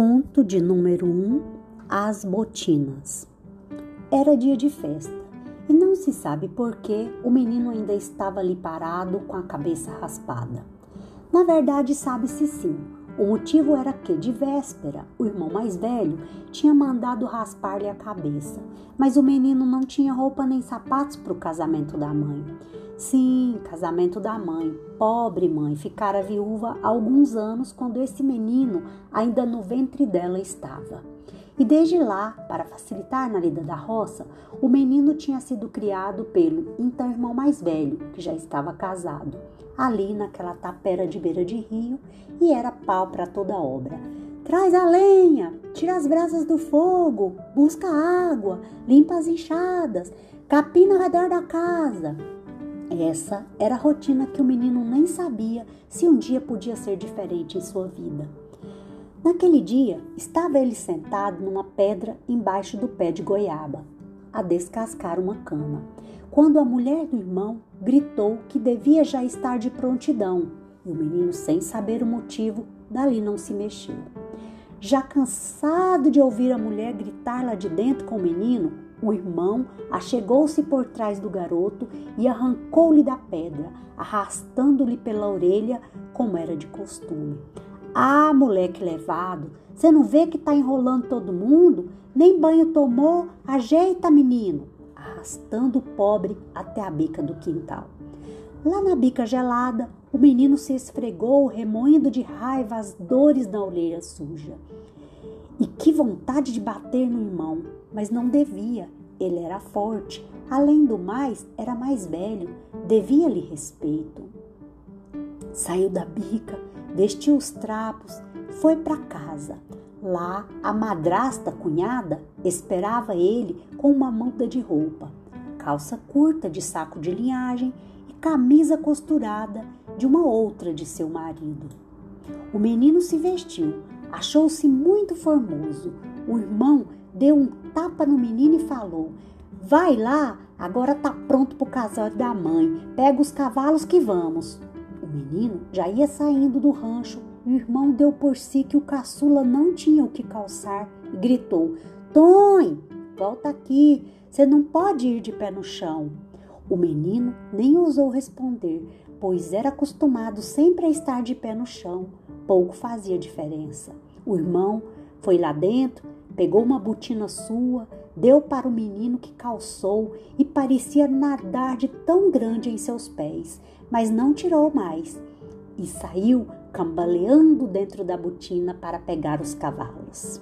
Conto de número 1 um, As Botinas Era dia de festa e não se sabe por que o menino ainda estava ali parado com a cabeça raspada. Na verdade, sabe-se sim. O motivo era que, de véspera, o irmão mais velho tinha mandado raspar-lhe a cabeça, mas o menino não tinha roupa nem sapatos para o casamento da mãe. Sim, casamento da mãe. Pobre mãe, ficara viúva há alguns anos quando esse menino ainda no ventre dela estava. E desde lá, para facilitar na lida da roça, o menino tinha sido criado pelo então irmão mais velho, que já estava casado, ali naquela tapera de beira de rio e era pau para toda obra. Traz a lenha, tira as brasas do fogo, busca água, limpa as enxadas, capina ao redor da casa. Essa era a rotina que o menino nem sabia se um dia podia ser diferente em sua vida. Naquele dia, estava ele sentado numa pedra embaixo do pé de goiaba, a descascar uma cama, quando a mulher do irmão gritou que devia já estar de prontidão, e o menino, sem saber o motivo, dali não se mexeu. Já cansado de ouvir a mulher gritar lá de dentro com o menino, o irmão achegou-se por trás do garoto e arrancou-lhe da pedra, arrastando-lhe pela orelha, como era de costume. Ah, moleque levado, você não vê que tá enrolando todo mundo? Nem banho tomou? Ajeita, menino! Arrastando o pobre até a bica do quintal. Lá na bica gelada, o menino se esfregou, remoendo de raiva as dores na orelha suja. E que vontade de bater no irmão, mas não devia. Ele era forte, além do mais, era mais velho, devia-lhe respeito. Saiu da bica, vestiu os trapos, foi para casa. Lá, a madrasta cunhada esperava ele com uma muda de roupa, calça curta de saco de linhagem e camisa costurada de uma outra de seu marido. O menino se vestiu, Achou-se muito formoso. O irmão deu um tapa no menino e falou: Vai lá, agora tá pronto pro casal da mãe. Pega os cavalos que vamos. O menino já ia saindo do rancho e o irmão deu por si que o caçula não tinha o que calçar e gritou: Tom, volta aqui, você não pode ir de pé no chão. O menino nem ousou responder, pois era acostumado sempre a estar de pé no chão pouco fazia diferença. O irmão foi lá dentro, pegou uma botina sua, deu para o menino que calçou e parecia nadar de tão grande em seus pés, mas não tirou mais e saiu cambaleando dentro da botina para pegar os cavalos.